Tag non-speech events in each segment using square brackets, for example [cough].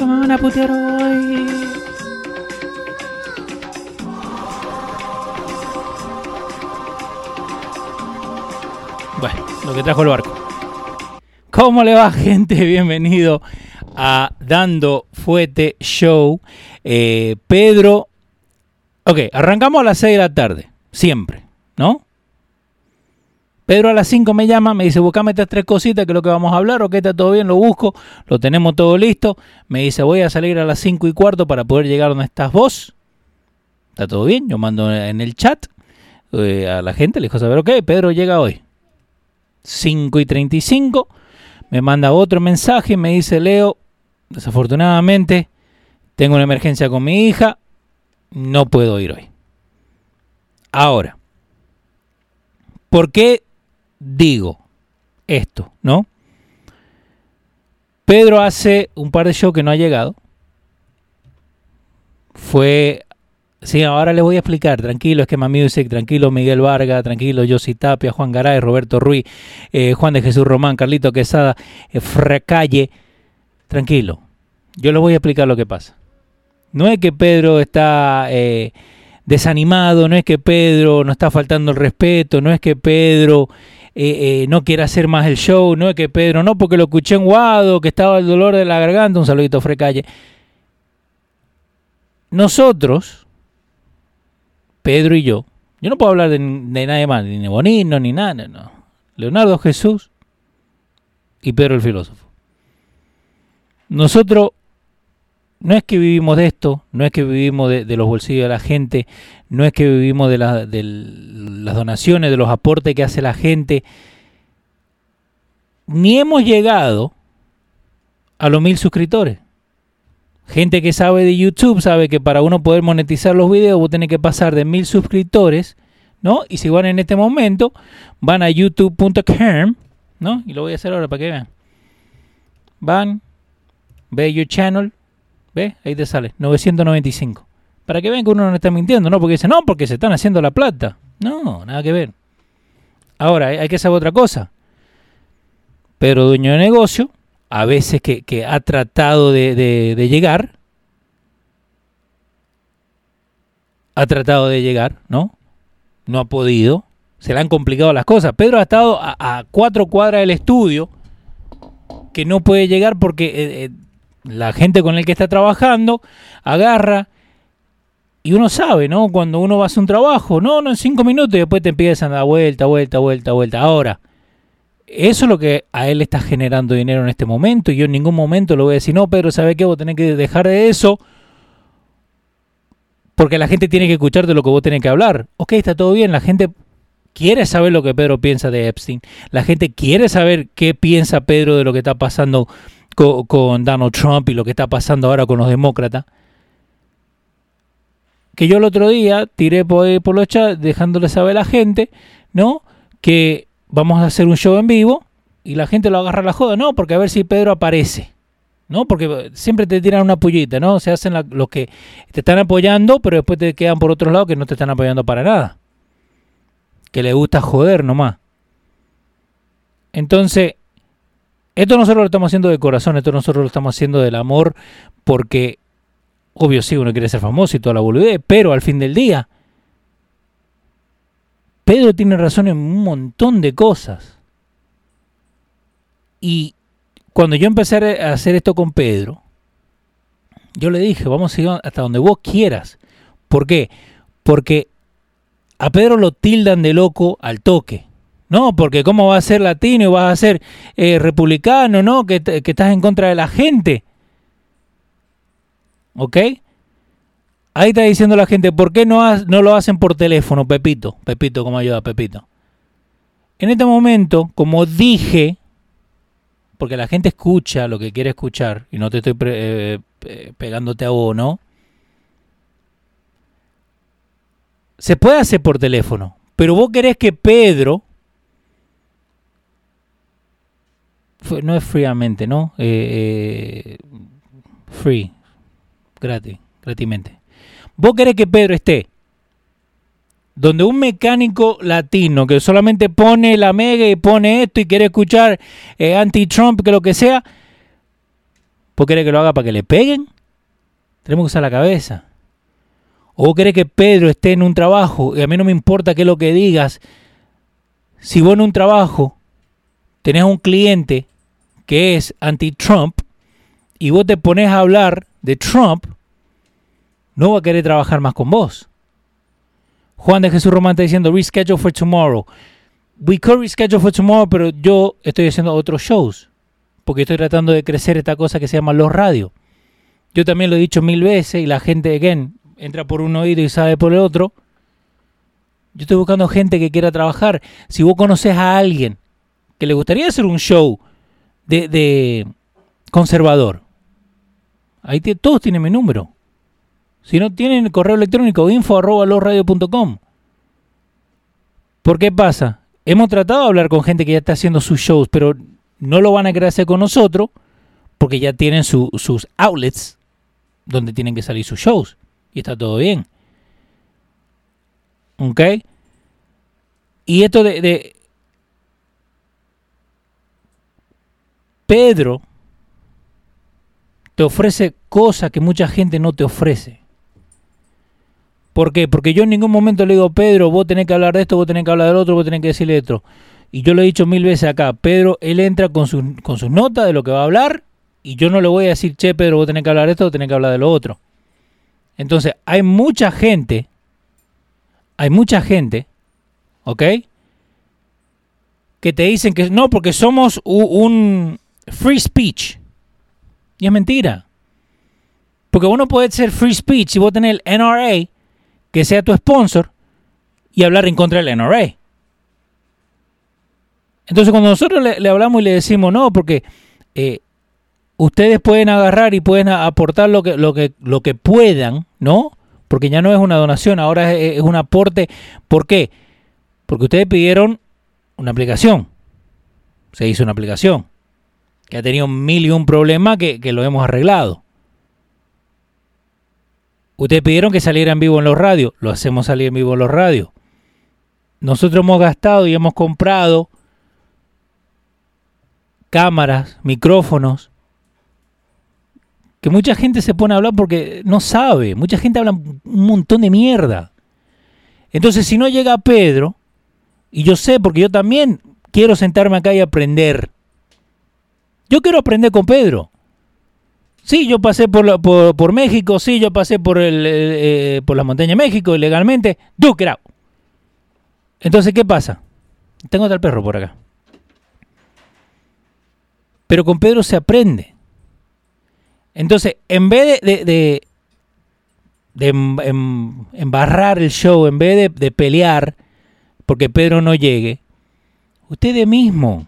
¿Cómo van a putear hoy? Bueno, lo que trajo el barco. ¿Cómo le va, gente? [laughs] Bienvenido a Dando Fuete Show. Eh, Pedro. Ok, arrancamos a las 6 de la tarde. Siempre, ¿no? Pedro a las 5 me llama, me dice, buscame estas tres cositas que es lo que vamos a hablar, ok, está todo bien, lo busco, lo tenemos todo listo. Me dice, voy a salir a las 5 y cuarto para poder llegar donde estás vos. Está todo bien, yo mando en el chat eh, a la gente, le dijo saber, ok, Pedro llega hoy. 5 y 35, me manda otro mensaje, me dice, Leo, desafortunadamente, tengo una emergencia con mi hija, no puedo ir hoy. Ahora, ¿por qué digo esto, no? Pedro hace un par de shows que no ha llegado. Fue. Sí, ahora les voy a explicar. Tranquilo, Esquema Music. Tranquilo, Miguel Vargas. Tranquilo, Josi Tapia, Juan Garay, Roberto Ruiz, eh, Juan de Jesús Román, Carlito Quesada, eh, Fracalle. Tranquilo. Yo les voy a explicar lo que pasa. No es que Pedro está eh, desanimado, no es que Pedro no está faltando el respeto, no es que Pedro eh, eh, no quiere hacer más el show, no es que Pedro, no, porque lo escuché en Guado, que estaba el dolor de la garganta, un saludito Frecalle. Nosotros, Pedro y yo, yo no puedo hablar de, de nadie más, ni de Bonino, ni nada, no. Leonardo Jesús y Pedro el filósofo. Nosotros no es que vivimos de esto, no es que vivimos de, los bolsillos de la gente, no es que vivimos de, las donaciones, de los aportes que hace la gente, ni hemos llegado a los mil suscriptores. Gente que sabe de YouTube sabe que para uno poder monetizar los videos vos tenés que pasar de mil suscriptores, ¿no? Y si van en este momento, van a youtube.com, ¿no? Y lo voy a hacer ahora para que vean. Van, ve your channel, ¿Ve? Ahí te sale, 995. Para que vean que uno no está mintiendo, ¿no? Porque dice, no, porque se están haciendo la plata. No, nada que ver. Ahora, hay que saber otra cosa. Pero dueño de negocio, a veces que, ha tratado de, llegar, ha tratado de llegar, ¿no? No ha podido. Se le han complicado las cosas. Pedro ha estado a, a cuatro cuadras del estudio que no puede llegar porque... Eh, eh, la gente con el que está trabajando agarra y uno sabe, ¿no? Cuando uno va a hacer un trabajo, no, no, en cinco minutos y después te empiezan a dar vuelta, vuelta, vuelta, vuelta. Ahora, eso es lo que a él está generando dinero en este momento y yo en ningún momento le voy a decir, no, Pedro, ¿sabe qué? Vos tenés que dejar de eso porque la gente tiene que escuchar de lo que vos tenés que hablar. Ok, está todo bien, la gente quiere saber lo que Pedro piensa de Epstein, la gente quiere saber qué piensa Pedro de lo que está pasando con, Donald Trump y lo que está pasando ahora con los demócratas. Que yo el otro día tiré por, por los chats dejándole saber a la gente, ¿no? Que vamos a hacer un show en vivo y la gente lo agarra a la joda, ¿no? Porque a ver si Pedro aparece. ¿no? Porque siempre te tiran una pullita, ¿no? Se hacen los que te están apoyando, pero después te quedan por otro lado que no te están apoyando para nada. Que le gusta joder nomás. Entonces, esto nosotros lo estamos haciendo de corazón, esto nosotros lo estamos haciendo del amor, porque, obvio, sí, uno quiere ser famoso y toda la boludez, pero al fin del día, Pedro tiene razón en un montón de cosas. Y cuando yo empecé a hacer esto con Pedro, yo le dije, vamos a ir hasta donde vos quieras. ¿Por qué? porque a Pedro lo tildan de loco al toque. No, porque cómo va a ser latino y vas a ser eh, republicano, ¿no? Que, que, estás en contra de la gente. ¿Ok? Ahí está diciendo la gente, ¿por qué no, no lo hacen por teléfono, Pepito? Pepito, ¿cómo ayuda, Pepito? En este momento, como dije, porque la gente escucha lo que quiere escuchar, y no te estoy eh, pegándote a vos, ¿no? Se puede hacer por teléfono, pero vos querés que Pedro, no es fríamente, ¿no? Eh, eh, free, gratis, gratismente. Vos querés que Pedro esté donde un mecánico latino que solamente pone la mega y pone esto y quiere escuchar eh, anti-Trump, que lo que sea, ¿vos querés que lo haga para que le peguen? Tenemos que usar la cabeza. ¿O vos querés que Pedro esté en un trabajo y a mí no me importa qué es lo que digas? Si vos en un trabajo tenés un cliente que es anti-Trump y vos te pones a hablar de Trump, no va a querer trabajar más con vos. Juan de Jesús Román está diciendo reschedule for tomorrow. We could reschedule for tomorrow, pero yo estoy haciendo otros shows. Porque estoy tratando de crecer esta cosa que se llama los radios. Yo también lo he dicho mil veces y la gente, again, entra por un oído y sabe por el otro. Yo estoy buscando gente que quiera trabajar. Si vos conoces a alguien que le gustaría hacer un show de, de conservador, ahí todos tienen mi número. Si no tienen el correo electrónico info ¿Por qué pasa? Hemos tratado de hablar con gente que ya está haciendo sus shows, pero no lo van a querer hacer con nosotros porque ya tienen sus outlets donde tienen que salir sus shows. Y está todo bien. ¿Ok? Y esto de Pedro te ofrece cosas que mucha gente no te ofrece. ¿Por qué? Porque yo en ningún momento le digo, Pedro, vos tenés que hablar de esto, vos tenés que hablar del otro, vos tenés que decirle esto. Y yo lo he dicho mil veces acá, Pedro, él entra con sus con su notas de lo que va a hablar y yo no le voy a decir, che, Pedro, vos tenés que hablar de esto, vos tenés que hablar de lo otro. Entonces, hay mucha gente, hay mucha gente, ¿ok? Que te dicen que no, porque somos un free speech. Y es mentira. Porque uno puede ser free speech si vos tenés el NRA que sea tu sponsor y hablar en contra del NRA. Entonces cuando nosotros le, hablamos y le decimos no, porque eh, ustedes pueden agarrar y pueden aportar lo que, lo, que, lo que puedan, ¿no? Porque ya no es una donación, ahora es, un aporte. ¿Por qué? Porque ustedes pidieron una aplicación. Se hizo una aplicación. Que ha tenido mil y un problemas que, que lo hemos arreglado. Ustedes pidieron que saliera en vivo en los radios, lo hacemos salir en vivo en los radios. Nosotros hemos gastado y hemos comprado cámaras, micrófonos, que mucha gente se pone a hablar porque no sabe, mucha gente habla un montón de mierda. Entonces, si no llega Pedro, y yo sé, porque yo también quiero sentarme acá y aprender. Yo quiero aprender con Pedro. Sí, yo pasé por, por, México, sí, yo pasé por, el, eh, por la montaña de México ilegalmente. Duke Entonces, ¿qué pasa? Tengo tal perro por acá. Pero con Pedro se aprende. Entonces, en vez de, de, de, em, em, embarrar el show, en vez de, pelear porque Pedro no llegue, ustedes mismos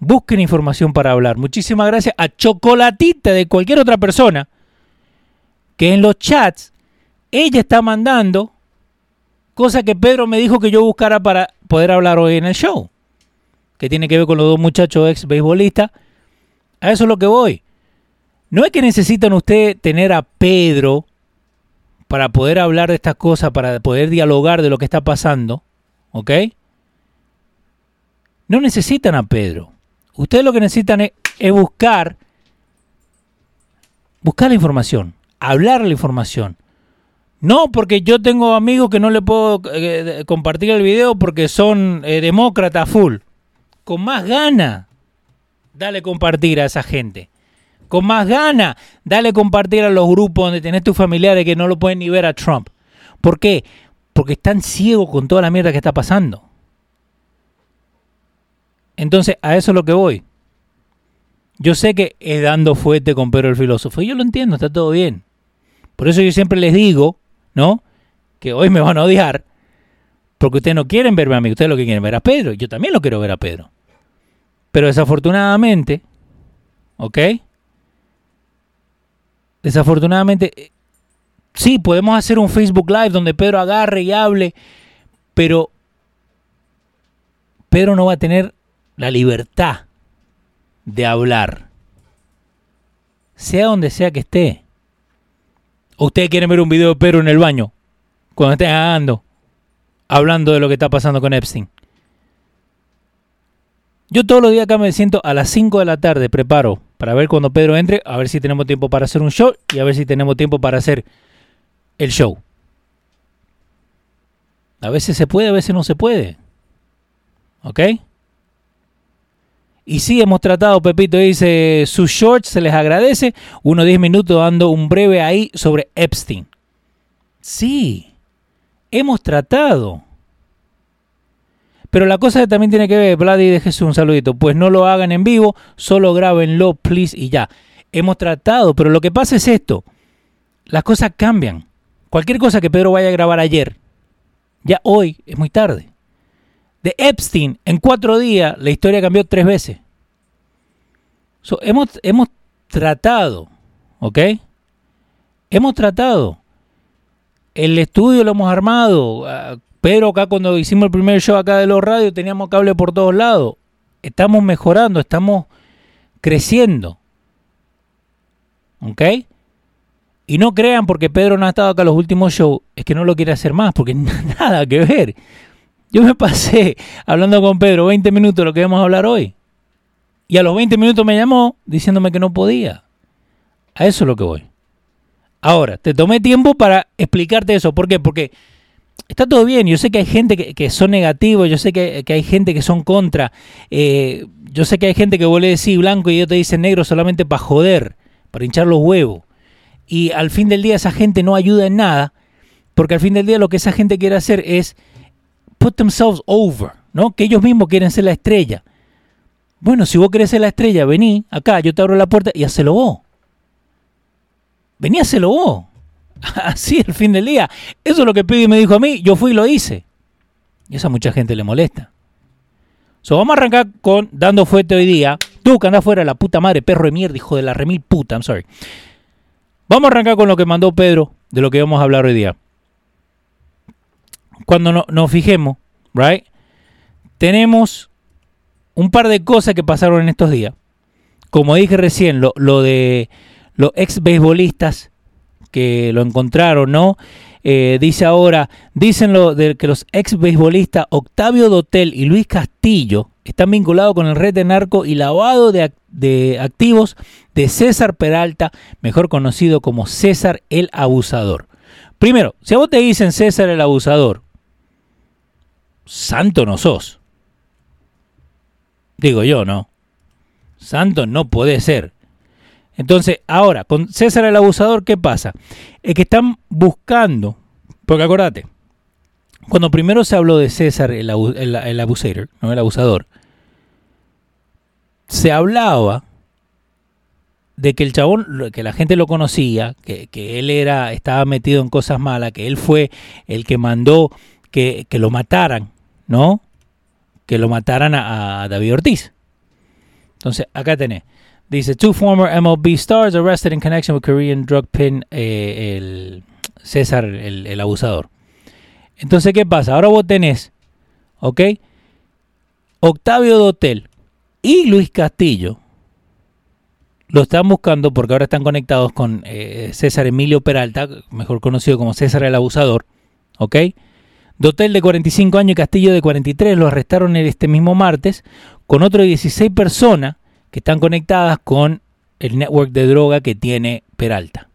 Busquen información para hablar. Muchísimas gracias a Chocolatita de cualquier otra persona que en los chats ella está mandando cosas que Pedro me dijo que yo buscara para poder hablar hoy en el show. Que tiene que ver con los dos muchachos ex beisbolistas. A eso es lo que voy. No es que necesitan ustedes tener a Pedro para poder hablar de estas cosas, para poder dialogar de lo que está pasando. ¿Ok? No necesitan a Pedro. Ustedes lo que necesitan es, buscar, buscar la información, hablar la información. No, porque yo tengo amigos que no le puedo eh, compartir el video porque son eh, demócratas full. Con más gana, dale compartir a esa gente. Con más gana, dale compartir a los grupos donde tenés tus familiares que no lo pueden ni ver a Trump. ¿Por qué? Porque están ciegos con toda la mierda que está pasando. Entonces, a eso es lo que voy. Yo sé que es dando fuerte con Pedro el filósofo. Yo lo entiendo, está todo bien. Por eso yo siempre les digo, ¿no? Que hoy me van a odiar. Porque ustedes no quieren verme a mí, ustedes lo que quieren ver a Pedro. Yo también lo quiero ver a Pedro. Pero desafortunadamente, ¿ok? Desafortunadamente, eh, sí, podemos hacer un Facebook Live donde Pedro agarre y hable, pero Pedro no va a tener la libertad de hablar, sea donde sea que esté. ¿O ustedes quieren ver un video de Pedro en el baño, cuando estén cagando, hablando de lo que está pasando con Epstein? Yo todos los días acá me siento a las 5 de la tarde, preparo para ver cuando Pedro entre, a ver si tenemos tiempo para hacer un show y a ver si tenemos tiempo para hacer el show. A veces se puede, a veces no se puede. ¿Ok? Y sí, hemos tratado, Pepito dice, sus shorts se les agradece. Unos 10 minutos dando un breve ahí sobre Epstein. Sí, hemos tratado. Pero la cosa también tiene que ver, Vladi de Jesús, un saludito, pues no lo hagan en vivo, solo grábenlo, please, y ya. Hemos tratado, pero lo que pasa es esto. Las cosas cambian. Cualquier cosa que Pedro vaya a grabar ayer, ya hoy es muy tarde de Epstein, en cuatro días la historia cambió tres veces. hemos, hemos tratado, ¿ok? Hemos tratado. El estudio lo hemos armado. Ah, pero acá cuando hicimos el primer show acá de los radios teníamos cable por todos lados. Estamos mejorando, estamos creciendo. ¿Ok? Y no crean porque Pedro no ha estado acá los últimos shows, es que no lo quiere hacer más, porque [laughs] nada que ver. Yo me pasé hablando con Pedro 20 minutos de lo que vamos a hablar hoy. Y a los 20 minutos me llamó diciéndome que no podía. A eso es lo que voy. Ahora, te tomé tiempo para explicarte eso. ¿Por qué? Porque está todo bien. Yo sé que hay gente que, son negativos, yo sé que, hay gente que son contra. Eh, yo sé que hay gente que vuelve a decir blanco y ellos te dicen negro solamente para joder, para hinchar los huevos. Y al fin del día esa gente no ayuda en nada, porque al fin del día lo que esa gente quiere hacer es put themselves over, ¿no? Que ellos mismos quieren ser la estrella. Bueno, si vos querés ser la estrella, vení acá, yo te abro la puerta y hacelo vos. Vení, hacelo vos. [laughs] Así el fin del día. Eso es lo que Pidi me dijo a mí, yo fui y lo hice. Y eso a mucha gente le molesta. So, vamos a arrancar con dando fuerte hoy día. Tú que andás fuera, la puta madre, perro de mierda, hijo de la remil puta, I'm sorry. Vamos a arrancar con lo que mandó Pedro, de lo que vamos a hablar hoy día cuando nos fijemos, right, tenemos un par de cosas que pasaron en estos días. Como dije recién, lo, de los ex beisbolistas que lo encontraron, ¿no? Eh, dice ahora, dicen lo de que los ex beisbolistas Octavio Dotel y Luis Castillo están vinculados con el red de narco y lavado de activos de César Peralta, mejor conocido como César el Abusador. Primero, si a vos te dicen César el Abusador, santo no sos. Digo yo, ¿no? Santo no puede ser. Entonces, ahora, con César el abusador, ¿qué pasa? Es que están buscando, porque acordate, cuando primero se habló de César el, el, abusador, no el abusador, se hablaba de que el chabón, que la gente lo conocía, que, él era, estaba metido en cosas malas, que él fue el que mandó que lo mataran ¿no? Que lo mataran a, David Ortiz. Entonces, acá tenés. Dice, two former MLB stars arrested in connection with Korean drug pin, eh, el César, el, abusador. Entonces, ¿qué pasa? Ahora vos tenés, ¿ok? Octavio Dotel y Luis Castillo lo están buscando porque ahora están conectados con eh, César Emilio Peralta, mejor conocido como César el Abusador, ¿ok? Dotel de 45 años y Castillo de 43 lo arrestaron este mismo martes con otro 16 personas que están conectadas con el network de droga que tiene Peralta.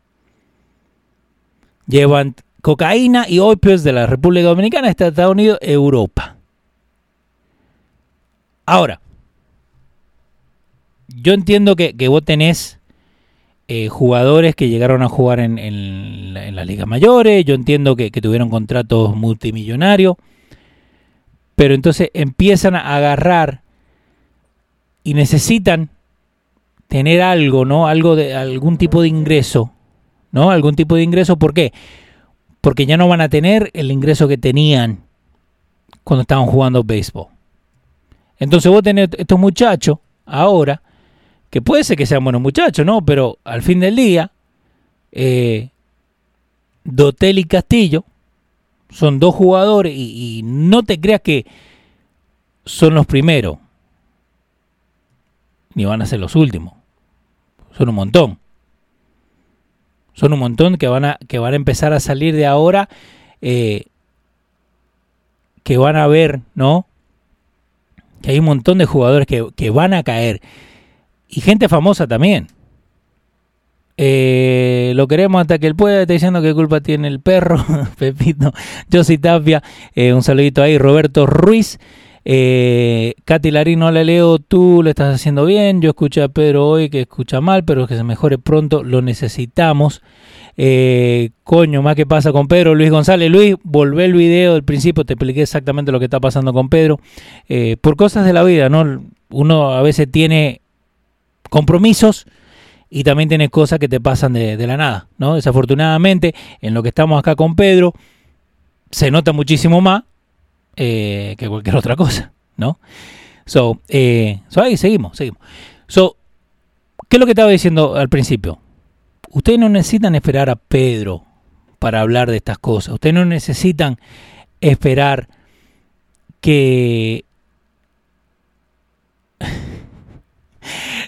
Llevan cocaína y opios de la República Dominicana, Estados Unidos, Europa. Ahora, yo entiendo que, vos tenés eh, jugadores que llegaron a jugar en, en, las ligas mayores, yo entiendo que, que, tuvieron contratos multimillonarios, pero entonces empiezan a agarrar y necesitan tener algo, ¿no? Algo de algún tipo de ingreso, ¿no? Algún tipo de ingreso, ¿por qué? Porque ya no van a tener el ingreso que tenían cuando estaban jugando béisbol. Entonces vos tenés estos muchachos ahora, que puede ser que sean buenos muchachos, ¿no? Pero al fin del día, eh, Dotel y Castillo son dos jugadores y, no te creas que son los primeros, ni van a ser los últimos. Son un montón. Son un montón que van a, que van a empezar a salir de ahora, eh, que van a ver, ¿no? Que hay un montón de jugadores que, que van a caer. Y gente famosa también. Eh, lo queremos hasta que él pueda. Está diciendo que culpa tiene el perro. [laughs] Pepito. Josi Tapia. Eh, un saludito ahí. Roberto Ruiz. Eh, Katy Larín, no la leo, tú lo estás haciendo bien. Yo escuché a Pedro hoy que escucha mal, pero que se mejore pronto, lo necesitamos. Eh, coño, más que pasa con Pedro, Luis González. Luis, volvé el video del principio, te expliqué exactamente lo que está pasando con Pedro. Por cosas de la vida, ¿no? Uno a veces tiene compromisos y también tiene cosas que te pasan de, de la nada, ¿no? Desafortunadamente, en lo que estamos acá con Pedro, se nota muchísimo más eh, que cualquier otra cosa, ¿no? So, eh, so, ahí seguimos, seguimos. So, ¿qué es lo que estaba diciendo al principio? Ustedes no necesitan esperar a Pedro para hablar de estas cosas. Ustedes no necesitan esperar que...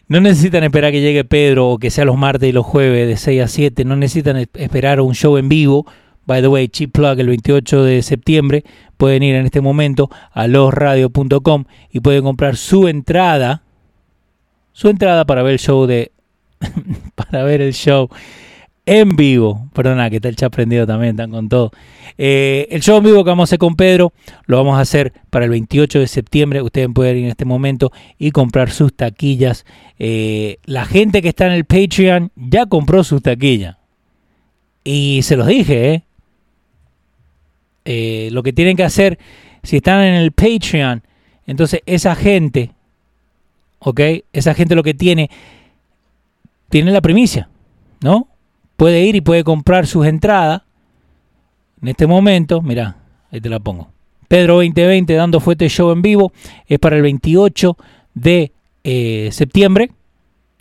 no necesitan esperar que llegue Pedro o que sea los martes y los jueves de 6 a 7. No necesitan esperar un show en vivo By the way, Chip Plug el 28 de septiembre. Pueden ir en este momento a losradio.com y pueden comprar su entrada. Su entrada para ver el show de. [laughs] para ver el show en vivo. Perdona, que está el chat prendido también, están con todo. Eh, el show en vivo que vamos a hacer con Pedro lo vamos a hacer para el 28 de septiembre. Ustedes pueden ir en este momento y comprar sus taquillas. Eh, la gente que está en el Patreon ya compró sus taquillas. Y se los dije, ¿eh? eh, lo que tienen que hacer, si están en el Patreon, entonces esa gente, ¿ok? Esa gente lo que tiene, tiene la primicia, ¿no? Puede ir y puede comprar sus entradas. En este momento, mira, ahí te la pongo. Pedro 2020 dando fuerte show en vivo. Es para el 28 de eh, septiembre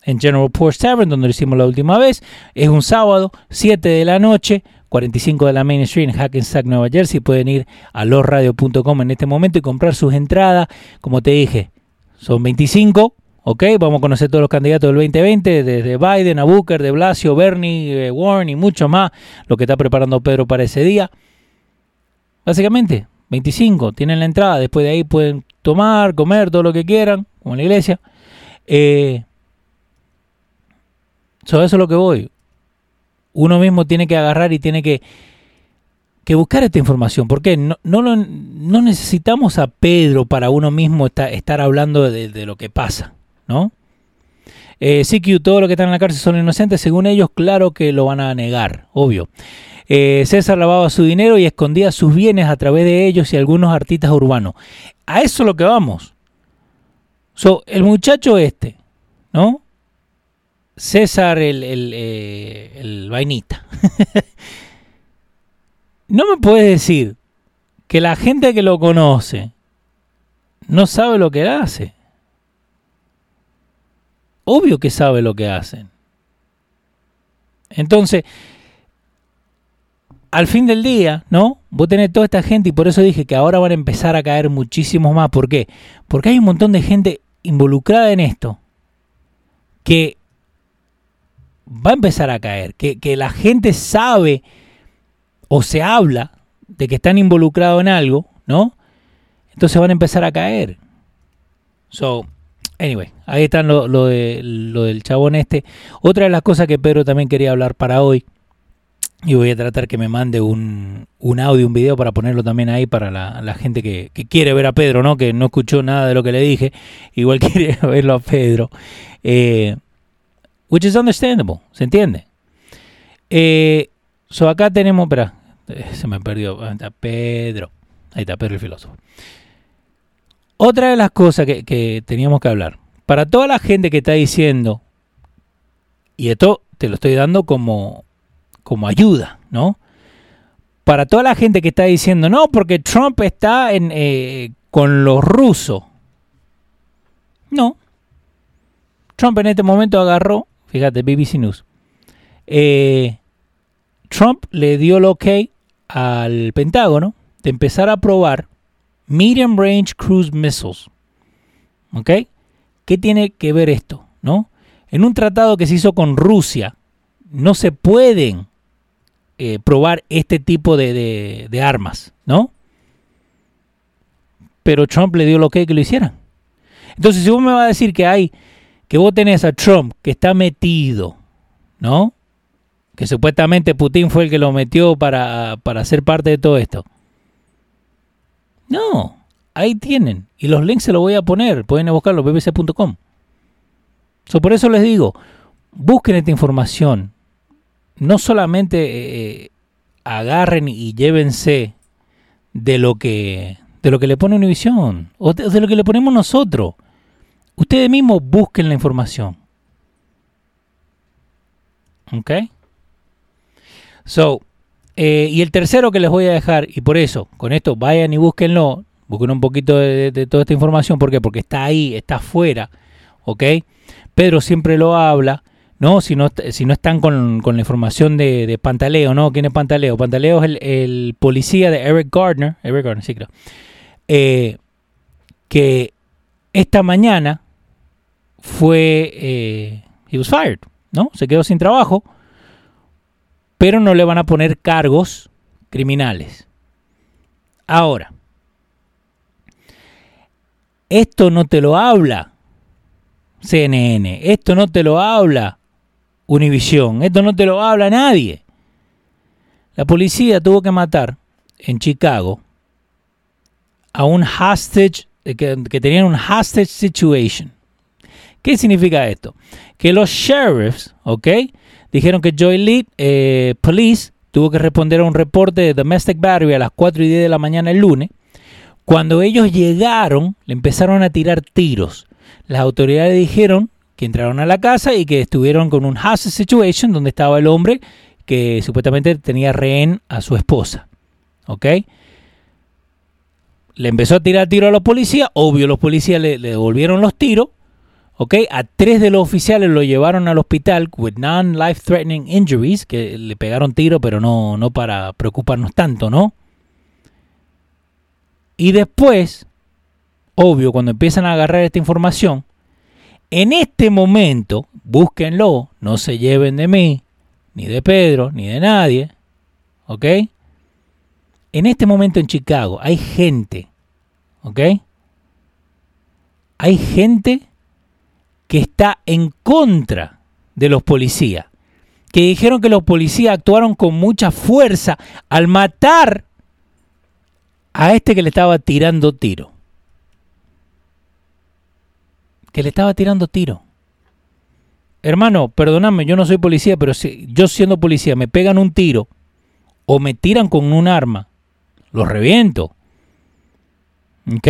en General Post Tavern, donde lo hicimos la última vez. Es un sábado, 7 de la noche. 45 de la Main Street en Hackensack, Nueva Jersey. Pueden ir a losradio.com en este momento y comprar sus entradas. Como te dije, son 25. Ok, vamos a conocer todos los candidatos del 2020, desde Biden a Booker, de Blasio, Bernie, eh, Warren y mucho más, lo que está preparando Pedro para ese día. Básicamente, 25, tienen la entrada, después de ahí pueden tomar, comer, todo lo que quieran, como en la iglesia. Eh, sobre eso es lo que voy uno mismo tiene que agarrar y tiene que, que buscar esta información. porque no, no, no, necesitamos a Pedro para uno mismo estar, hablando de, lo que pasa, ¿no? Eh, CQ, todo lo que están en la cárcel son inocentes, según ellos, claro que lo van a negar, obvio. Eh, César lavaba su dinero y escondía sus bienes a través de ellos y algunos artistas urbanos. A eso es lo que vamos. So, el muchacho este, ¿no? César el, el, eh, el vainita. [laughs] no me puedes decir que la gente que lo conoce no sabe lo que hace. Obvio que sabe lo que hacen. Entonces, al fin del día, ¿no? Vos tenés toda esta gente y por eso dije que ahora van a empezar a caer muchísimos más. ¿Por qué? Porque hay un montón de gente involucrada en esto que va a empezar a caer, que, que la gente sabe o se habla de que están involucrados en algo, ¿no? Entonces van a empezar a caer. So, anyway, ahí están lo, lo, lo del chabón este. Otra de las cosas que Pedro también quería hablar para hoy, y voy a tratar que me mande un, un audio, un video para ponerlo también ahí para la, gente que, que, quiere ver a Pedro, ¿no? Que no escuchó nada de lo que le dije, igual [laughs] quiere verlo a Pedro. Eh, which is understandable, ¿se entiende? Eh, so acá tenemos, espera, eh, se me perdió, está Pedro, ahí está Pedro el filósofo. Otra de las cosas que, teníamos que hablar, para toda la gente que está diciendo, y esto te lo estoy dando como, como ayuda, ¿no? Para toda la gente que está diciendo, no, porque Trump está eh, con los rusos. No. Trump en este momento agarró, fíjate, BBC News. Eh, Trump le dio el ok al Pentágono de empezar a probar Medium Range Cruise Missiles. ¿Ok? ¿Qué tiene que ver esto? ¿No? En un tratado que se hizo con Rusia, no se pueden eh, probar este tipo de, de, armas, ¿no? Pero Trump le dio lo que que lo hicieran. Entonces, si vos me vas a decir que hay, que vos tenés a Trump que está metido, ¿no? Que supuestamente Putin fue el que lo metió para, para ser parte de todo esto. No, ahí tienen. Y los links se los voy a poner. Pueden buscarlo, bbc.com. So, por eso les digo, busquen esta información. No solamente eh, agarren y llévense de lo que de lo que le pone Univision o de, lo que le ponemos nosotros. Ustedes mismos busquen la información. ¿Ok? So, eh, y el tercero que les voy a dejar, y por eso, con esto vayan y búsquenlo, busquen un poquito de, de toda esta información, ¿por qué? Porque está ahí, está afuera, ¿ok? Pedro siempre lo habla, ¿no? Si no, si no están con, la información de, Pantaleo, ¿no? ¿Quién es Pantaleo? Pantaleo es el, policía de Eric Gardner, Eric Gardner, sí creo, eh, que esta mañana fue, eh, he was fired, ¿no? Se quedó sin trabajo, pero no le van a poner cargos criminales. Ahora, esto no te lo habla CNN. Esto no te lo habla Univision. Esto no te lo habla nadie. La policía tuvo que matar en Chicago a un hostage, que, que tenían un hostage situation. ¿Qué significa esto? Que los sheriffs, ¿ok? Dijeron que Joy Lee eh, Police tuvo que responder a un reporte de domestic battery a las 4 y 10 de la mañana el lunes. Cuando ellos llegaron, le empezaron a tirar tiros. Las autoridades dijeron que entraron a la casa y que estuvieron con un hostage situation donde estaba el hombre que supuestamente tenía rehén a su esposa. ¿Ok? Le empezó a tirar tiro a los policías. Obvio, los policías le, devolvieron los tiros. ¿Ok? A tres de los oficiales lo llevaron al hospital with non-life threatening injuries, que le pegaron tiro, pero no, no para preocuparnos tanto, ¿no? Y después obvio, cuando empiezan a agarrar esta información, en este momento, búsquenlo, no se lleven de mí, ni de Pedro, ni de nadie, ¿ok? En este momento en Chicago hay gente, ¿ok? Hay gente que está en contra de los policías, que dijeron que los policías actuaron con mucha fuerza al matar a este que le estaba tirando tiro que le estaba tirando tiro. Hermano, perdóname, yo no soy policía, pero si yo siendo policía me pegan un tiro o me tiran con un arma, los reviento. ¿Ok?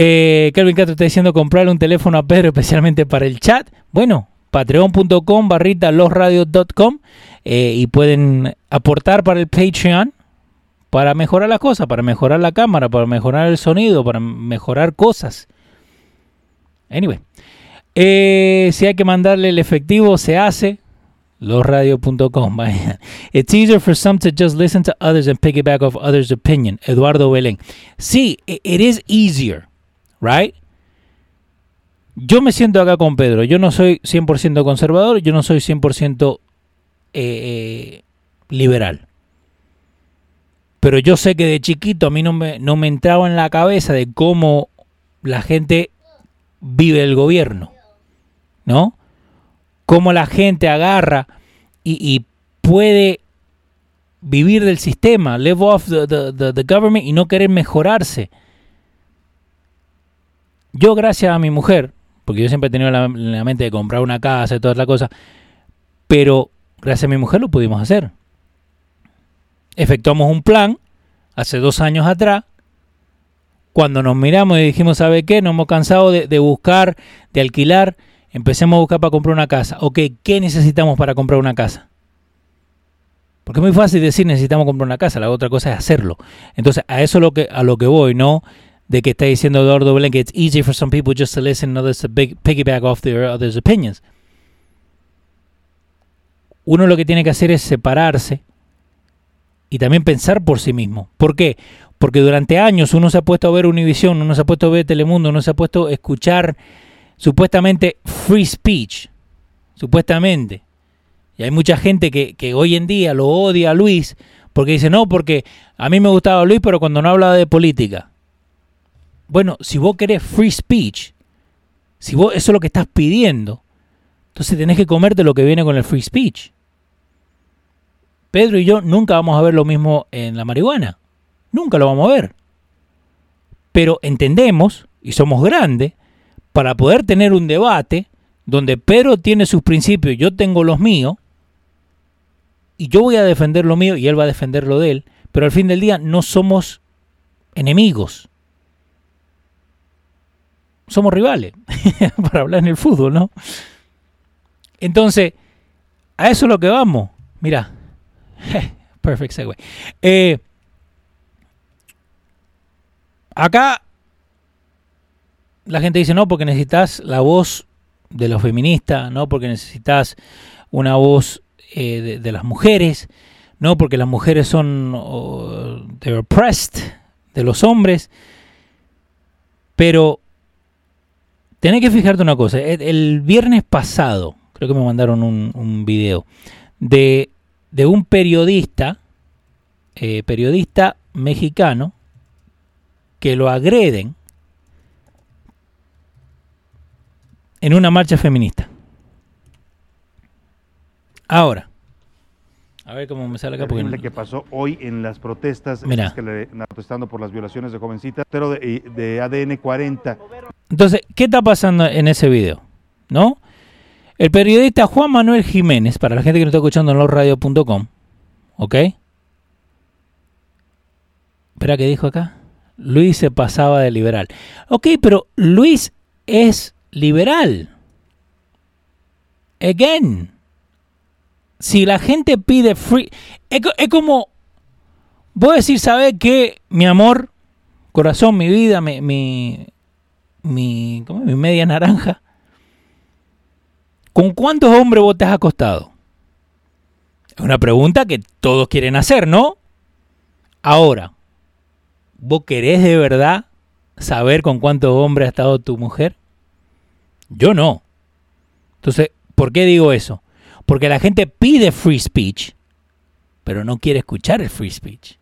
Eh, Kelvin Castro está diciendo comprarle un teléfono a Pedro especialmente para el chat. Bueno, patreon.com barrita losradios.com eh, y pueden aportar para el Patreon para mejorar las cosas, para mejorar la cámara, para mejorar el sonido, para mejorar cosas. Anyway, eh, si hay que mandarle el efectivo, se hace. Losradio.com. It's easier for some to just listen to others and piggyback off others' opinion. Eduardo Belén. Sí, it is easier, right? Yo me siento acá con Pedro. Yo no soy 100% conservador, yo no soy 100% eh, eh, liberal. Pero yo sé que de chiquito a mí no me, no me entraba en la cabeza de cómo la gente vive el gobierno, ¿no? Cómo la gente agarra y, puede vivir del sistema, live off the, the, government y no querer mejorarse. Yo, gracias a mi mujer, porque yo siempre he tenido en la mente de comprar una casa y toda la cosa, pero gracias a mi mujer lo pudimos hacer. Efectuamos un plan hace dos años atrás, cuando nos miramos y dijimos, ¿sabe qué? Nos hemos cansado de, buscar, de alquilar, empecemos a buscar para comprar una casa. Ok, ¿qué necesitamos para comprar una casa? Porque es muy fácil decir necesitamos comprar una casa, la otra cosa es hacerlo. Entonces, a eso es lo que, a lo que voy, ¿no? De que está diciendo Eduardo que it's easy for some people just to listen and others to piggyback off their others' opinions. Uno lo que tiene que hacer es separarse y también pensar por sí mismo. ¿Por qué? Porque durante años uno se ha puesto a ver Univision, uno se ha puesto a ver Telemundo, uno se ha puesto a escuchar supuestamente free speech. Supuestamente. Y hay mucha gente que, hoy en día lo odia a Luis porque dice, no, porque a mí me gustaba Luis, pero cuando no hablaba de política. Bueno, si vos querés free speech, si vos eso es lo que estás pidiendo, entonces tenés que comerte lo que viene con el free speech. Pedro y yo nunca vamos a ver lo mismo en la marihuana. Nunca lo vamos a ver. Pero entendemos, y somos grandes, para poder tener un debate donde Pedro tiene sus principios yo tengo los míos, y yo voy a defender lo mío y él va a defender lo de él, pero al fin del día no somos enemigos. Somos rivales, [laughs] para hablar en el fútbol, ¿no? Entonces, a eso es lo que vamos. Mira, [laughs] perfect segue. Eh, acá la gente dice, no, porque necesitas la voz de los feministas, no, porque necesitas una voz eh, de, las mujeres, ¿no? Porque las mujeres son de oppressed de los hombres. Pero tenés que fijarte una cosa. El, viernes pasado, creo que me mandaron un, video, de, de, un periodista, eh, periodista mexicano, que lo agreden en una marcha feminista. Ahora, a ver cómo me sale acá. Porque... que pasó hoy en las protestas, Mira. que le protestando por las violaciones de jovencitas, pero de, ADN 40. Entonces, ¿qué está pasando en ese video? ¿No? El periodista Juan Manuel Jiménez, para la gente que no está escuchando en losradio.com, ¿ok? Espera, ¿qué dijo acá? Luis se pasaba de liberal. Ok, pero Luis es liberal. Again si la gente pide free, es, como, voy a decir, ¿sabes qué? Mi amor, corazón, mi vida, mi, mi, mi, mi media naranja. ¿Con cuántos hombres vos te has acostado? Es una pregunta que todos quieren hacer, ¿no? Ahora, ¿vos querés de verdad saber con cuántos hombres ha estado tu mujer? Yo no. Entonces, ¿por qué digo eso? Porque la gente pide free speech, pero no quiere escuchar el free speech.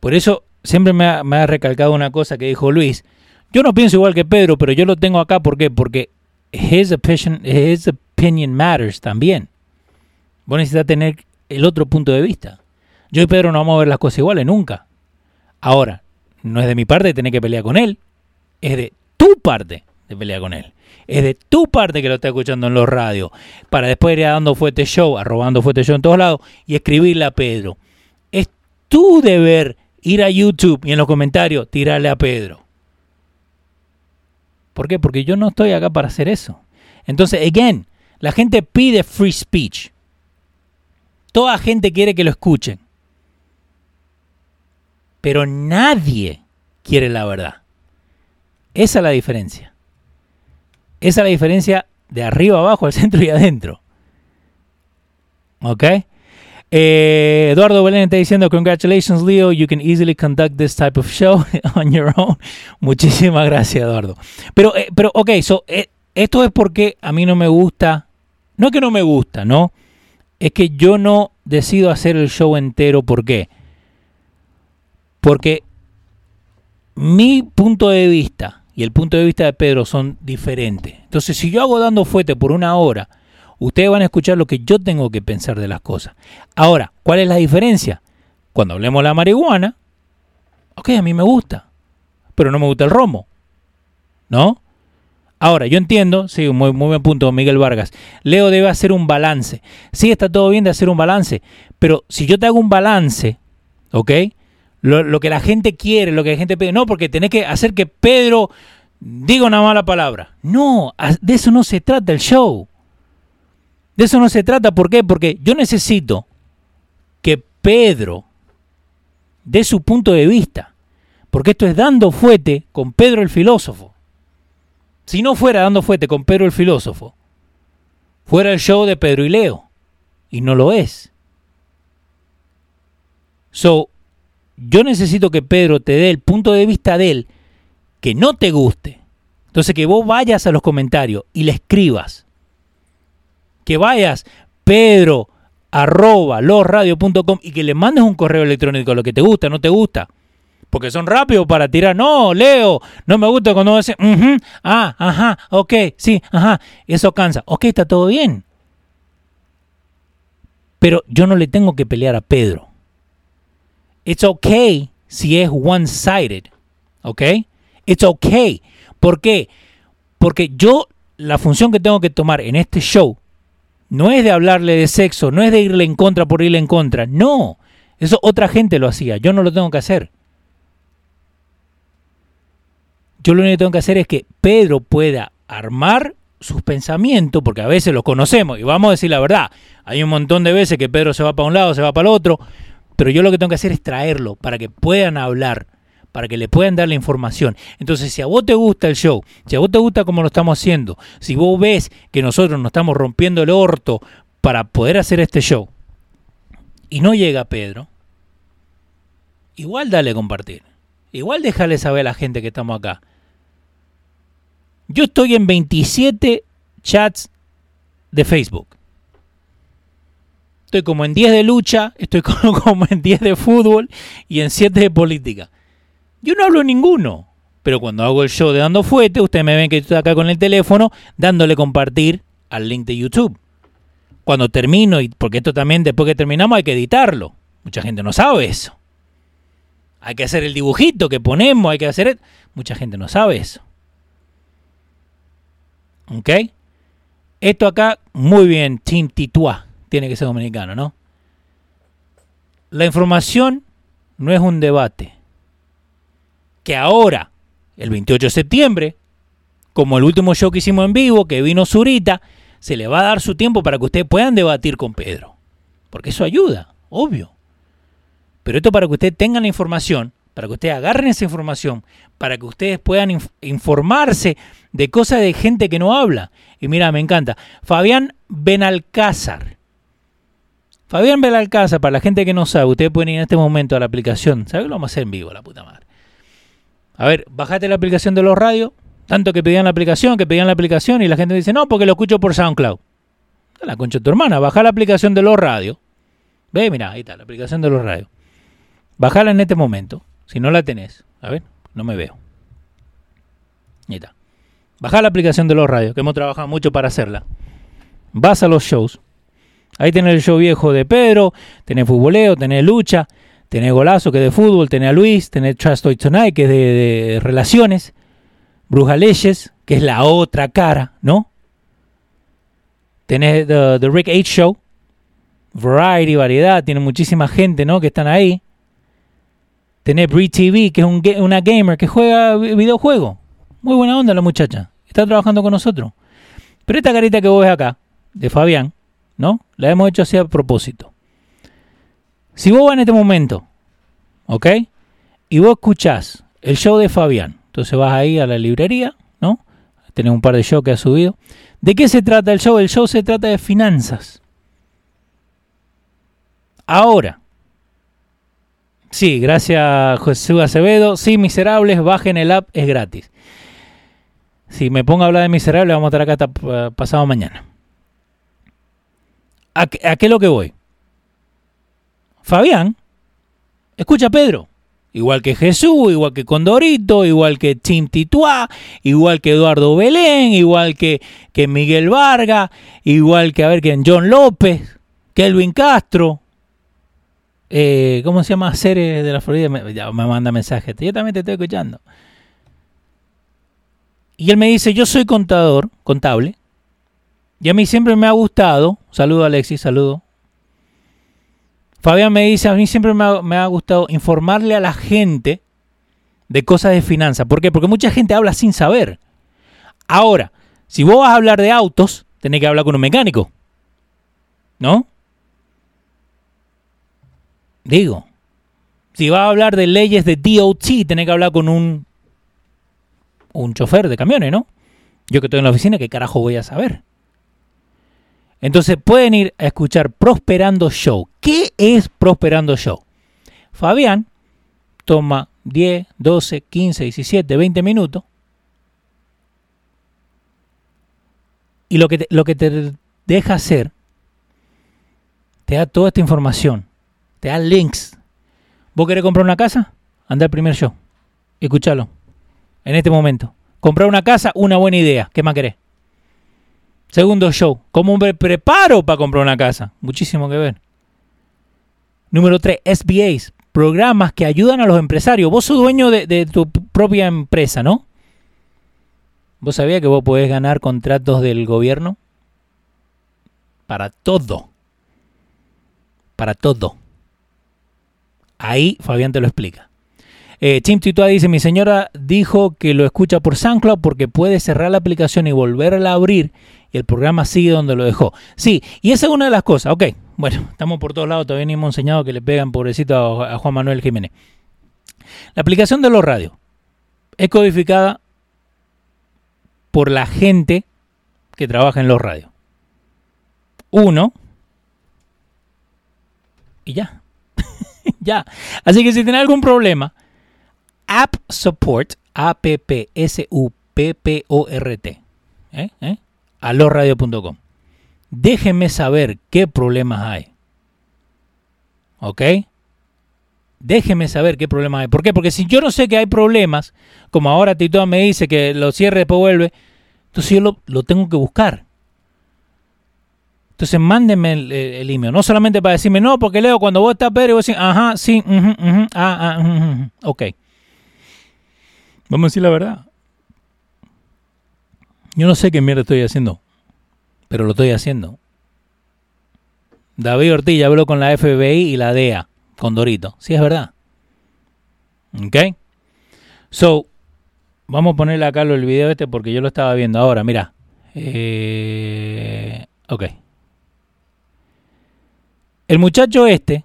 Por eso siempre me ha, recalcado una cosa que dijo Luis. Yo no pienso igual que Pedro, pero yo lo tengo acá. ¿Por qué? Porque his opinion, matters también. Vos necesitas tener el otro punto de vista. Yo y Pedro no vamos a ver las cosas iguales nunca. Ahora, no es de mi parte tener que pelear con él, es de tu parte de pelear con él es de tu parte que lo está escuchando en los radios, para después ir a dando fuerte show, arrobando fuerte show en todos lados y escribirle a Pedro. Es tu deber ir a YouTube y en los comentarios tirarle a Pedro. ¿Por qué? Porque yo no estoy acá para hacer eso. Entonces, again, la gente pide free speech. Toda gente quiere que lo escuchen. Pero nadie quiere la verdad. Esa es la diferencia. Esa es la diferencia de arriba abajo, al centro y adentro. ¿Ok? Eh, Eduardo Belén está diciendo, congratulations Leo, you can easily conduct this type of show [laughs] on your own. Muchísimas gracias Eduardo. Pero, eh, pero ok, so, eh, esto es porque a mí no me gusta, no es que no me gusta, ¿no? Es que yo no decido hacer el show entero, ¿por qué? Porque mi punto de vista y el punto de vista de Pedro son diferentes. Entonces, si yo hago dando fuerte por una hora, ustedes van a escuchar lo que yo tengo que pensar de las cosas. Ahora, ¿cuál es la diferencia? Cuando hablemos de la marihuana, ok, a mí me gusta, pero no me gusta el romo, ¿no? Ahora, yo entiendo, sí, muy, muy buen punto, Miguel Vargas. Leo debe hacer un balance. Sí, está todo bien de hacer un balance, pero si yo te hago un balance, ¿ok? Lo, que la gente quiere, lo que la gente pide, no, porque tenés que hacer que Pedro diga una mala palabra. No, de eso no se trata el show. De eso no se trata, ¿por qué? Porque yo necesito que Pedro dé su punto de vista. Porque esto es dando fuete con Pedro el filósofo. Si no fuera dando fuete con Pedro el filósofo, fuera el show de Pedro y Leo. Y no lo es. So, yo necesito que Pedro te dé el punto de vista de él que no te guste. Entonces que vos vayas a los comentarios y le escribas. Que vayas, Pedro, arroba losradio.com y que le mandes un correo electrónico lo que te gusta, no te gusta porque son rápidos para tirar. No, Leo, no me gusta cuando dice, ah, ajá, ok, sí, ajá, eso cansa. Ok, está todo bien. Pero yo no le tengo que pelear a Pedro. It's okay si es one-sided, ¿ok? It's okay. ¿Por qué? Porque yo, la función que tengo que tomar en este show no es de hablarle de sexo, no es de irle en contra por irle en contra. No, eso otra gente lo hacía, yo no lo tengo que hacer. Yo lo único que tengo que hacer es que Pedro pueda armar sus pensamientos, porque a veces los conocemos, y vamos a decir la verdad, hay un montón de veces que Pedro se va para un lado, se va para el otro, pero yo lo que tengo que hacer es traerlo para que puedan hablar, para que le puedan dar la información. Entonces, si a vos te gusta el show, si a vos te gusta cómo lo estamos haciendo, si vos ves que nosotros nos estamos rompiendo el orto para poder hacer este show, y no llega Pedro, igual dale compartir. Igual déjale saber a la gente que estamos acá. Yo estoy en 27 chats de Facebook. Estoy como en 10 de lucha, estoy [laughs] como en 10 de fútbol y en 7 de política. Yo no hablo ninguno, pero cuando hago el show de Dando Fuete, ustedes me ven que estoy acá con el teléfono dándole compartir al link de YouTube. Cuando termino, y porque esto también después que terminamos hay que editarlo. Mucha gente no sabe eso. Hay que hacer el dibujito que ponemos, hay que hacer... Mucha gente no sabe eso. ¿Ok? Esto acá, muy bien, Team Titua. Tiene que ser dominicano, ¿no? La información no es un debate. Que ahora, el 28 de septiembre, como el último show que hicimos en vivo, que vino Zurita, se le va a dar su tiempo para que ustedes puedan debatir con Pedro. Porque eso ayuda, obvio. Pero esto para que ustedes tengan la información para que ustedes agarren esa información, para que ustedes puedan informarse de cosas de gente que no habla. Y mira, me encanta. Fabián Benalcázar. Fabián Benalcázar, para la gente que no sabe, ustedes pueden ir en este momento a la aplicación. ¿Sabe lo vamos a hacer en vivo, la puta madre? A ver, bajate la aplicación de los radios. Tanto que pedían la aplicación, que pedían la aplicación y la gente dice, no, porque lo escucho por SoundCloud. La concha de tu hermana, baja la aplicación de los radios. Ve, mira, ahí está, la aplicación de los radios. Bájala en este momento. Si no la tenés, a ver, no me veo. Ahí está. Baja la aplicación de los radios, que hemos trabajado mucho para hacerla. Vas a los shows. Ahí tenés el show viejo de Pedro, tenés futboleo, tenés lucha, tenés golazo que es de fútbol, tenés a Luis, tenés Trust Tonight que es de, relaciones, Bruja Leyes, que es la otra cara, ¿no? Tenés the, Rick H Show, Variety, variedad, tiene muchísima gente, ¿no? Que están ahí. Tenés Bree TV, que es una gamer que juega videojuegos. Muy buena onda la muchacha. Está trabajando con nosotros. Pero esta carita que vos ves acá, de Fabián, ¿no? La hemos hecho así a propósito. Si vos vas en este momento, ¿ok? Y vos escuchás el show de Fabián, entonces vas ahí a la librería, ¿no? Tenés un par de shows que ha subido. ¿De qué se trata el show? El show se trata de finanzas. Ahora, Sí, gracias Jesús Acevedo. Sí, Miserables, bajen el app, es gratis. Si me pongo a hablar de Miserables, vamos a estar acá hasta eh, pasado mañana. ¿A, qué es lo que voy? Fabián, escucha a Pedro. Igual que Jesús, igual que Condorito, igual que Tim Tituá, igual que Eduardo Belén, igual que, que Miguel Vargas, igual que, a ver, que John López, Kelvin Castro, eh, ¿Cómo se llama? Serie de la Florida. Me, ya me manda mensajes. Yo también te estoy escuchando. Y él me dice, yo soy contador, contable, y a mí siempre me ha gustado, saludo Alexis, saludo. Fabián me dice, a mí siempre me ha, me ha gustado informarle a la gente de cosas de finanzas. ¿Por qué? Porque mucha gente habla sin saber. Ahora, si vos vas a hablar de autos, tenés que hablar con un mecánico. ¿No? Digo, si vas a hablar de leyes de DOT, tenés que hablar con un, un chofer de camiones, ¿no? Yo que estoy en la oficina, ¿qué carajo voy a saber? Entonces pueden ir a escuchar Prosperando Show. ¿Qué es Prosperando Show? Fabián toma 10, 12, 15, 17, 20 minutos. Y lo que te, lo que te deja hacer, te da toda esta información, te da links. ¿Vos querés comprar una casa? Anda al primer show. Escúchalo. En este momento. Comprar una casa, una buena idea. ¿Qué más querés? Segundo show. ¿Cómo me preparo para comprar una casa? Muchísimo que ver. Número 3. SBAs programas que ayudan a los empresarios. Vos sos dueño de, tu propia empresa, ¿no? ¿Vos sabías que vos podés ganar contratos del gobierno? Para todo. Para todo. Ahí Fabián te lo explica. Eh, Tim Titua dice, mi señora dijo que lo escucha por SoundCloud porque puede cerrar la aplicación y volverla a abrir y el programa sigue donde lo dejó. Sí, y esa es una de las cosas. Ok, bueno, estamos por todos lados, todavía ni hemos enseñado que le pegan pobrecito a, Juan Manuel Jiménez. La aplicación de los radios es codificada por la gente que trabaja en los radios. Uno. Y ya. [laughs] ya. Así que si tiene algún problema, App Support, A-P-P-S-U-P-P-O-R-T, ¿eh? ¿Eh? A. Déjenme saber qué problemas hay. ¿Ok? Déjenme saber qué problemas hay. ¿Por qué? Porque si yo no sé que hay problemas, como ahora Tito me dice que lo cierre después vuelve, entonces yo lo, tengo que buscar. Entonces mándenme el, email. No solamente para decirme, no, porque leo cuando vos estás pero vos decís, ajá, sí, uh ah, ah, ok. Vamos a decir la verdad. Yo no sé qué mierda estoy haciendo, pero lo estoy haciendo. David Ortiz ya habló con la FBI y la DEA, con Dorito. Sí, es verdad. ¿Ok? So, vamos a ponerle acá el video este porque yo lo estaba viendo ahora, mira. Eh, ok. El muchacho este.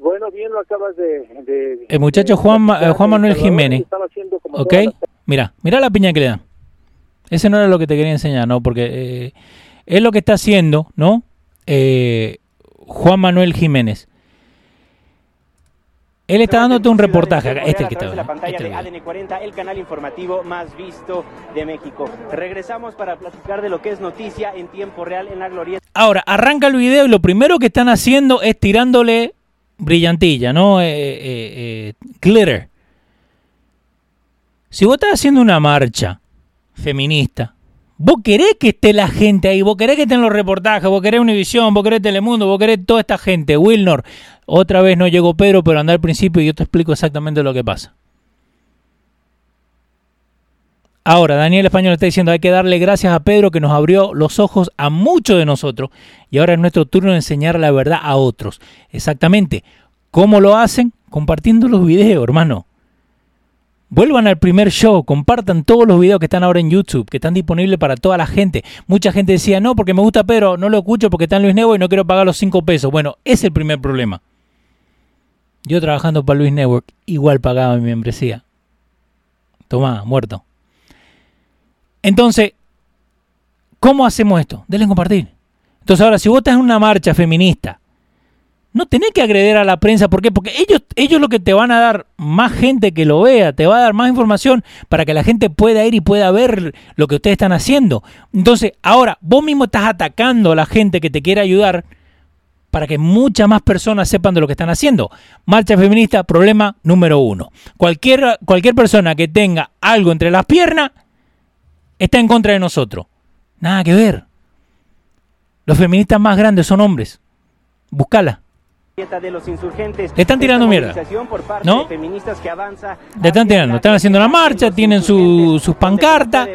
Bueno, bien lo acabas de... el muchacho Juan, Juan Manuel Jiménez. Ok. Mira, mira la piña que le dan. Ese no era lo que te quería enseñar, ¿no? Porque eh, es lo que está haciendo, ¿no? Eh, Juan Manuel Jiménez. Él está dándote un reportaje. Este que está la pantalla de ADN 40, el canal informativo más visto de México. Regresamos para platicar de lo que es noticia en tiempo real en la gloria. Ahora, arranca el video y lo primero que están haciendo es tirándole brillantilla, ¿no? Eh, glitter. Si vos estás haciendo una marcha feminista. Vos querés que esté la gente ahí, vos querés que estén los reportajes, vos querés Univisión, vos querés Telemundo, vos querés toda esta gente. Wilnor, otra vez no llegó Pedro, pero anda al principio y yo te explico exactamente lo que pasa. Ahora, Daniel Español está diciendo, hay que darle gracias a Pedro que nos abrió los ojos a muchos de nosotros y ahora es nuestro turno de enseñar la verdad a otros. Exactamente. ¿Cómo lo hacen? Compartiendo los videos, hermano. Vuelvan al primer show, compartan todos los videos que están ahora en YouTube, que están disponibles para toda la gente. Mucha gente decía, no, porque me gusta pero no lo escucho porque está en Luis Network y no quiero pagar los 5 pesos. Bueno, es el primer problema. Yo trabajando para Luis Network, igual pagaba mi membresía. Tomá, muerto. Entonces, ¿cómo hacemos esto? Denle compartir. Entonces ahora, si vos estás en una marcha feminista no tenés que agredir a la prensa. ¿Por qué? Porque ellos, ellos lo que te van a dar más gente que lo vea, te va a dar más información para que la gente pueda ir y pueda ver lo que ustedes están haciendo. Entonces, ahora, vos mismo estás atacando a la gente que te quiere ayudar para que muchas más personas sepan de lo que están haciendo. Marcha feminista, problema número uno. Cualquier, cualquier persona que tenga algo entre las piernas está en contra de nosotros. Nada que ver. Los feministas más grandes son hombres. Búscala. De los insurgentes. Le están tirando mierda. ¿No? Le están tirando. Están haciendo la marcha, tienen su, sus pancartas.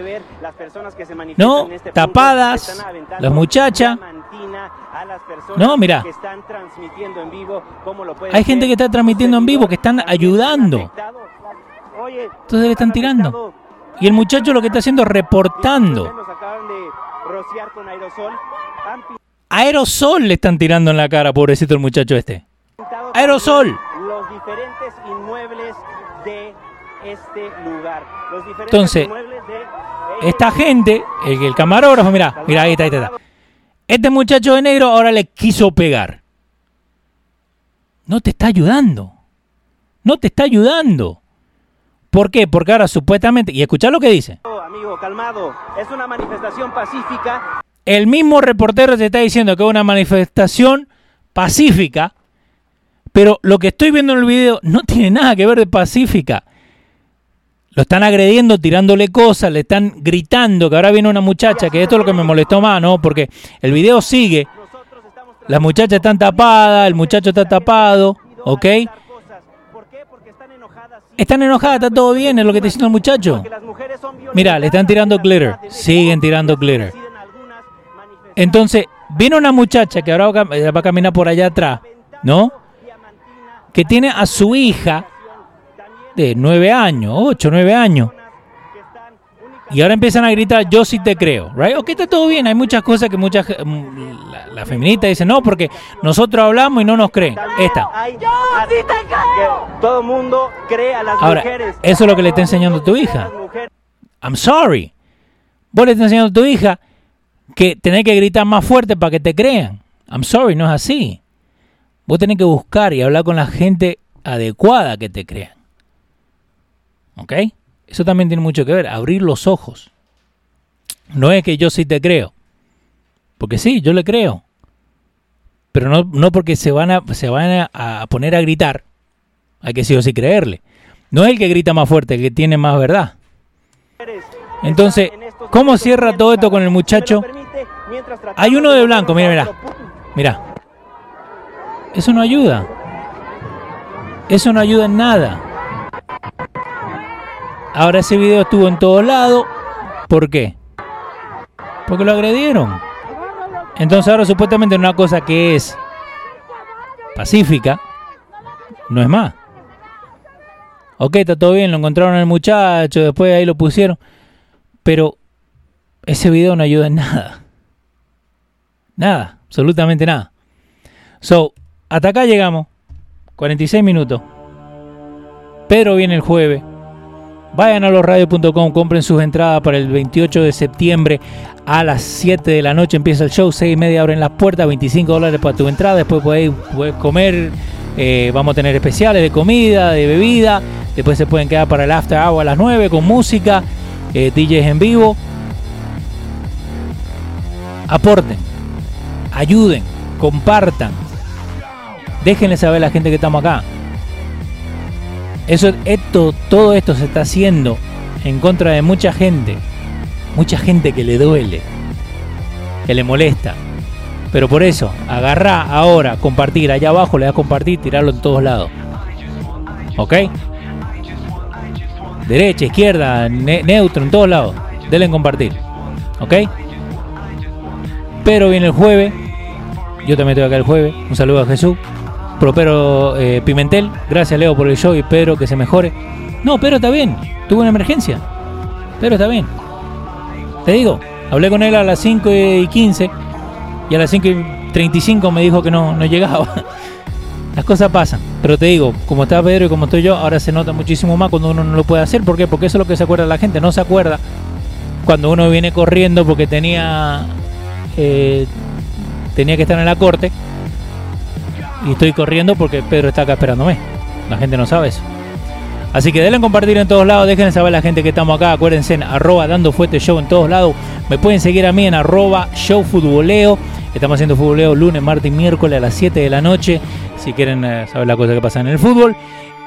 ¿No? Este Tapadas. Las muchachas. No, mira. Hay gente que está transmitiendo en vivo, que están ayudando. Entonces le están tirando. Y el muchacho lo que está haciendo es reportando. Aerosol le están tirando en la cara, pobrecito el muchacho este. Aerosol. Los diferentes inmuebles de este lugar. Entonces, esta gente, el, camarógrafo, mira, mira, ahí está, ahí está. Este muchacho de negro ahora le quiso pegar. No te está ayudando. No te está ayudando. ¿Por qué? Porque ahora supuestamente, y escucha lo que dice. amigo, calmado, es una manifestación pacífica. El mismo reportero te está diciendo que es una manifestación pacífica, pero lo que estoy viendo en el video no tiene nada que ver de pacífica. Lo están agrediendo, tirándole cosas, le están gritando que ahora viene una muchacha, que esto es lo que me molestó más, ¿no? Porque el video sigue, las muchachas están tapadas, el muchacho está tapado, ¿ok? Están enojadas, está todo bien, es lo que está diciendo el muchacho. Mira, le están tirando glitter, siguen tirando glitter. Entonces, viene una muchacha que ahora va a caminar por allá atrás, ¿no? Que tiene a su hija de nueve años, ocho, nueve años. Y ahora empiezan a gritar, yo sí te creo, right? Ok, está todo bien. Hay muchas cosas que muchas mm, la, la feminista dice no, porque nosotros hablamos y no nos creen. Esta. Yo sí te creo. Todo el mundo cree a las ahora, Eso es lo que le está enseñando a tu hija. I'm sorry. Vos le estás enseñando a tu hija que tenés que gritar más fuerte para que te crean. I'm sorry, no es así. Vos tenés que buscar y hablar con la gente adecuada que te crean. ¿Ok? Eso también tiene mucho que ver, abrir los ojos. No es que yo sí te creo. Porque sí, yo le creo. Pero no, no porque se van, a, se van a, poner a gritar. Hay que sí o sí creerle. No es el que grita más fuerte, el que tiene más verdad. Entonces, ¿cómo cierra todo esto con el muchacho? Hay uno de blanco, mira, mira. Mira. Eso no ayuda. Eso no ayuda en nada. Ahora ese video estuvo en todos lados. ¿Por qué? Porque lo agredieron. Entonces ahora supuestamente una cosa que es pacífica, no es más. Ok, está todo bien, lo encontraron al muchacho, después ahí lo pusieron. Pero ese video no ayuda en nada. Nada, absolutamente nada. So, hasta acá llegamos. 46 minutos. Pero viene el jueves. Vayan a losradios.com, compren sus entradas para el 28 de septiembre a las 7 de la noche. Empieza el show, 6 y media abren las puertas, 25 dólares para tu entrada. Después puedes, comer, eh, vamos a tener especiales de comida, de bebida. Después se pueden quedar para el after hour a las 9 con música, eh, DJs en vivo. Aporten, ayuden, compartan. Déjenle saber a la gente que estamos acá. Eso, esto, todo esto se está haciendo en contra de mucha gente. Mucha gente que le duele, que le molesta. Pero por eso, agarrá ahora, compartir. Allá abajo le das compartir, tirarlo en todos lados. ¿Ok? Derecha, izquierda, neutro, en todos lados. Denle en compartir. ¿Ok? Pero viene el jueves. Yo también estoy acá el jueves. Un saludo a Jesús. Propero eh, Pimentel, gracias Leo por el show y espero que se mejore. No, pero está bien, tuvo una emergencia. Pero está bien. Te digo, hablé con él a las 5 y 15 y a las 5 y 35 me dijo que no, no llegaba. [laughs] Las cosas pasan, pero te digo, como está Pedro y como estoy yo, ahora se nota muchísimo más cuando uno no lo puede hacer. ¿Por qué? Porque eso es lo que se acuerda la gente, no se acuerda cuando uno viene corriendo porque tenía, eh, tenía que estar en la corte y estoy corriendo porque Pedro está acá esperándome. La gente no sabe eso. Así que denle compartir en todos lados, déjenme saber a la gente que estamos acá, acuérdense en arroba dando fuerte show en todos lados. Me pueden seguir a mí en arroba show. Estamos haciendo futboleo lunes, martes y miércoles a las 7 de la noche. Si quieren eh, saber la cosa que pasa en el fútbol.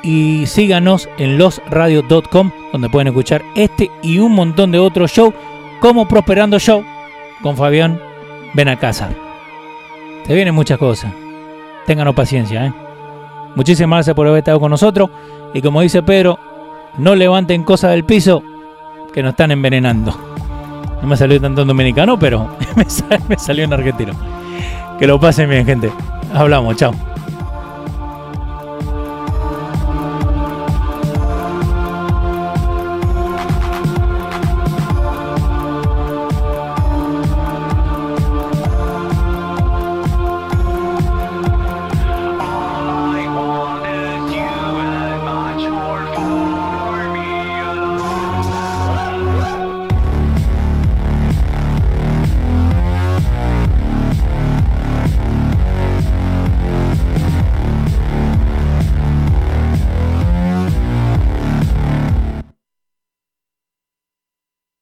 Y síganos en losradio.com donde pueden escuchar este y un montón de otros shows como Prosperando Show con Fabián casa. Te vienen muchas cosas. ténganos paciencia. ¿eh? Muchísimas gracias por haber estado con nosotros. Y como dice Pedro, no levanten cosas del piso que nos están envenenando. No me salió tanto en dominicano, pero [laughs] me, salió en argentino. Que lo pasen bien, gente. Hablamos, chao.